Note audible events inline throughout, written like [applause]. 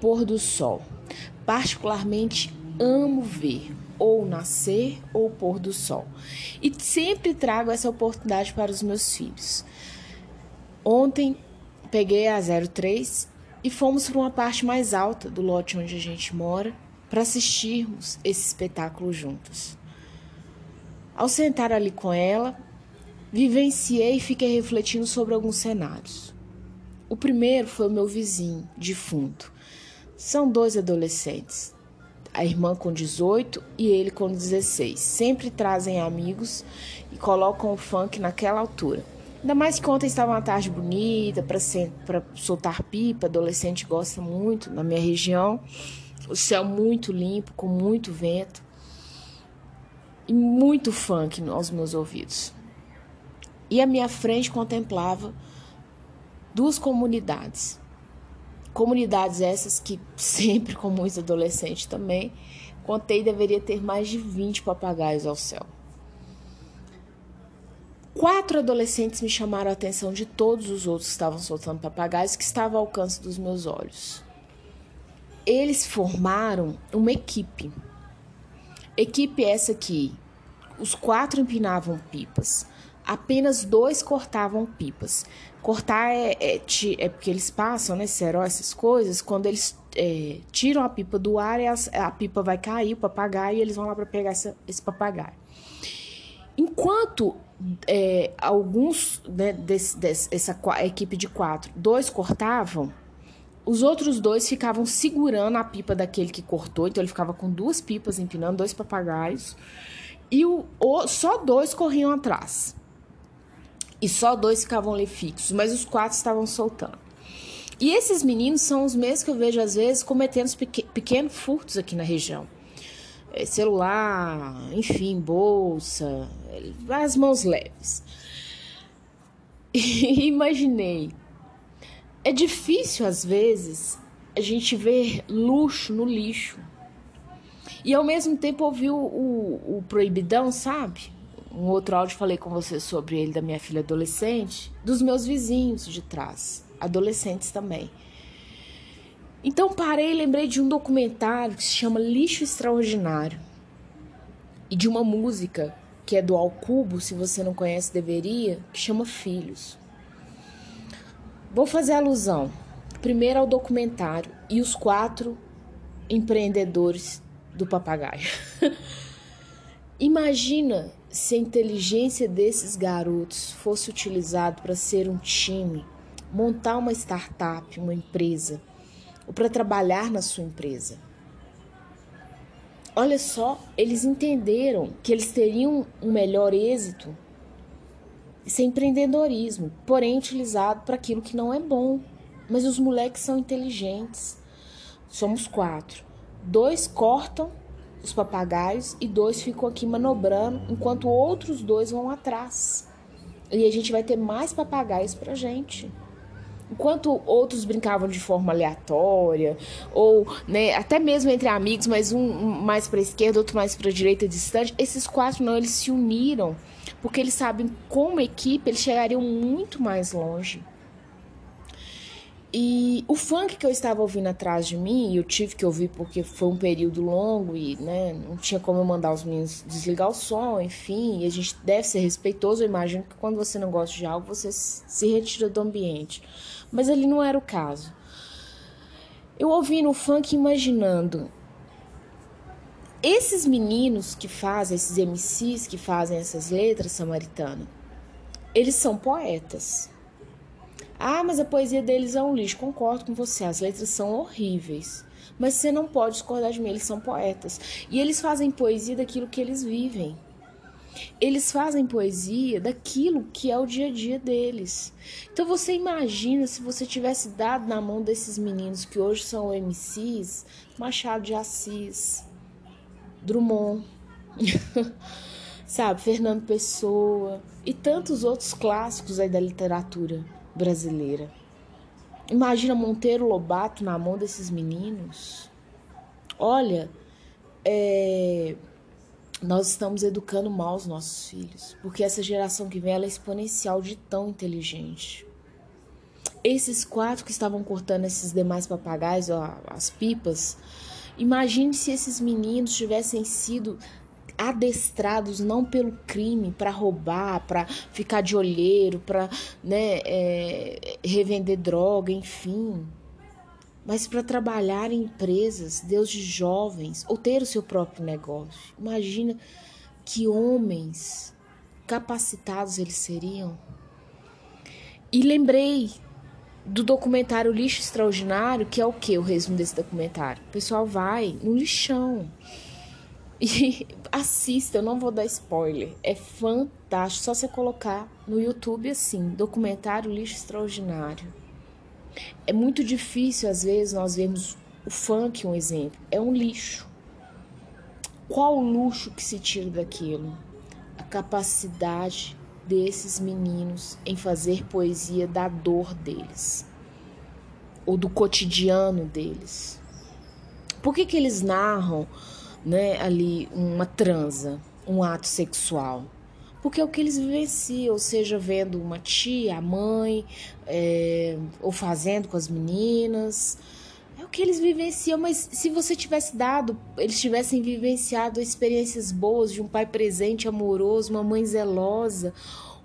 pôr do sol. Particularmente amo ver ou nascer ou pôr do sol. E sempre trago essa oportunidade para os meus filhos. Ontem peguei a 03 e fomos para uma parte mais alta do lote onde a gente mora para assistirmos esse espetáculo juntos. Ao sentar ali com ela, vivenciei e fiquei refletindo sobre alguns cenários. O primeiro foi o meu vizinho, defunto. São dois adolescentes, a irmã com 18 e ele com 16. Sempre trazem amigos e colocam o funk naquela altura. Ainda mais que ontem estava uma tarde bonita para soltar pipa, adolescente gosta muito na minha região. O céu muito limpo, com muito vento e muito funk aos meus ouvidos. E à minha frente contemplava duas comunidades. Comunidades essas que [laughs] sempre com muitos adolescentes também, contei deveria ter mais de 20 papagaios ao céu. Quatro adolescentes me chamaram a atenção de todos os outros que estavam soltando papagaios que estavam ao alcance dos meus olhos. Eles formaram uma equipe. Equipe essa que os quatro empinavam pipas, apenas dois cortavam pipas. Cortar é, é, é, porque eles passam, né, cerol, essas coisas, quando eles é, tiram a pipa do ar, a, a pipa vai cair, o papagaio, e eles vão lá para pegar essa, esse papagaio. Enquanto é, alguns né, desse, desse, essa equipe de quatro, dois cortavam, os outros dois ficavam segurando a pipa daquele que cortou, então ele ficava com duas pipas empinando, dois papagaios, e o, o só dois corriam atrás. E só dois ficavam ali fixos, mas os quatro estavam soltando. E esses meninos são os mesmos que eu vejo às vezes cometendo pequenos furtos aqui na região. É, celular, enfim, bolsa, as mãos leves. [laughs] E imaginei. É difícil às vezes a gente ver luxo no lixo. E ao mesmo tempo ouvir o, o, o proibidão, sabe? Um outro áudio falei com você sobre ele da minha filha adolescente, dos meus vizinhos de trás, adolescentes também. Então parei e lembrei de um documentário que se chama Lixo Extraordinário e de uma música que é do Alcubo, se você não conhece, deveria, que chama Filhos. Vou fazer alusão primeiro ao documentário e os quatro empreendedores do papagaio. [laughs] Imagina se a inteligência desses garotos fosse utilizado para ser um time, montar uma startup, uma empresa, ou para trabalhar na sua empresa. Olha só, eles entenderam que eles teriam um melhor êxito. É empreendedorismo, porém utilizado para aquilo que não é bom. Mas os moleques são inteligentes. Somos quatro. Dois cortam os papagaios e dois ficam aqui manobrando, enquanto outros dois vão atrás. E a gente vai ter mais papagaios pra gente. Enquanto outros brincavam de forma aleatória, ou né, até mesmo entre amigos, mas um mais para esquerda, outro mais para direita, distante, esses quatro não, eles se uniram, porque eles sabem, como equipe, eles chegariam muito mais longe. E o funk que eu estava ouvindo atrás de mim, e eu tive que ouvir porque foi um período longo e né, não tinha como eu mandar os meninos desligar o som, enfim, e a gente deve ser respeitoso. Eu imagino que quando você não gosta de algo, você se retira do ambiente. Mas ali não era o caso. Eu ouvi no funk imaginando esses meninos que fazem, esses MCs que fazem essas letras, Samaritana, eles são poetas. Ah, mas a poesia deles é um lixo. Concordo com você, as letras são horríveis. Mas você não pode discordar de mim, eles são poetas. E eles fazem poesia daquilo que eles vivem. Eles fazem poesia daquilo que é o dia a dia deles. Então você imagina se você tivesse dado na mão desses meninos que hoje são MCs, Machado de Assis, Drummond, [laughs] sabe, Fernando Pessoa e tantos outros clássicos aí da literatura brasileira. Imagina Monteiro Lobato na mão desses meninos. Olha, é, nós estamos educando mal os nossos filhos, porque essa geração que vem é exponencial de tão inteligente. esses quatro que estavam cortando esses demais papagaios, ó, as pipas, imagine se esses meninos tivessem sido adestrados não pelo crime para roubar, para ficar de olheiro, para né, é, revender droga, enfim, mas para trabalhar em empresas, Deus de jovens, ou ter o seu próprio negócio. Imagina que homens capacitados eles seriam. E lembrei do documentário Lixo Extraordinário, que é o que o resumo desse documentário? O pessoal vai no lixão. E [laughs] assista, eu não vou dar spoiler. É fantástico. Só você colocar no YouTube assim, documentário Lixo Extraordinário. É muito difícil, às vezes, nós vemos o funk, um exemplo. É um lixo. Qual o luxo que se tira daquilo? A capacidade desses meninos em fazer poesia da dor deles ou do cotidiano deles. Por que, que eles narram né, ali uma transa, um ato sexual? Porque é o que eles vivenciam, seja, vendo uma tia, a mãe, é, ou fazendo com as meninas. É o que eles vivenciam, mas se você tivesse dado, eles tivessem vivenciado experiências boas de um pai presente, amoroso, uma mãe zelosa,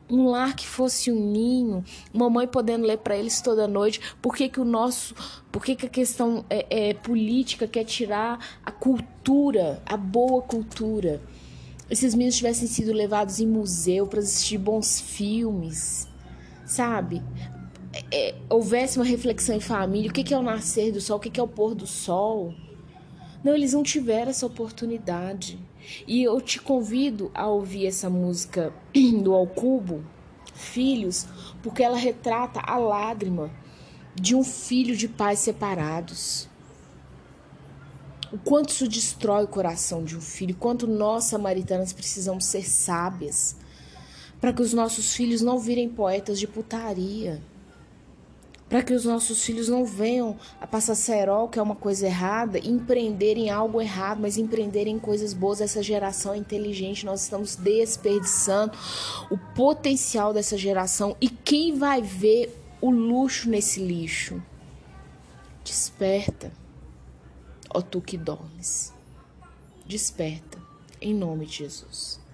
um lar que fosse um ninho, uma mãe podendo ler para eles toda noite. Por que, que o nosso, por que, que a questão é, é, política quer tirar a cultura, a boa cultura? Esses meninos tivessem sido levados em museu para assistir bons filmes, sabe? É, é, houvesse uma reflexão em família, o que, que é o nascer do sol, o que, que é o pôr do sol. Não, eles não tiveram essa oportunidade. E eu te convido a ouvir essa música [clears throat] do Alcubo, Filhos, porque ela retrata a lágrima de um filho de pais separados. O quanto isso destrói o coração de um filho, quanto nós, samaritanas, precisamos ser sábias para que os nossos filhos não virem poetas de putaria para que os nossos filhos não venham a passar cerol, que é uma coisa errada, empreenderem algo errado, mas empreenderem coisas boas. Essa geração é inteligente, nós estamos desperdiçando o potencial dessa geração. E quem vai ver o luxo nesse lixo? Desperta, ó tu que dormes. Desperta, em nome de Jesus.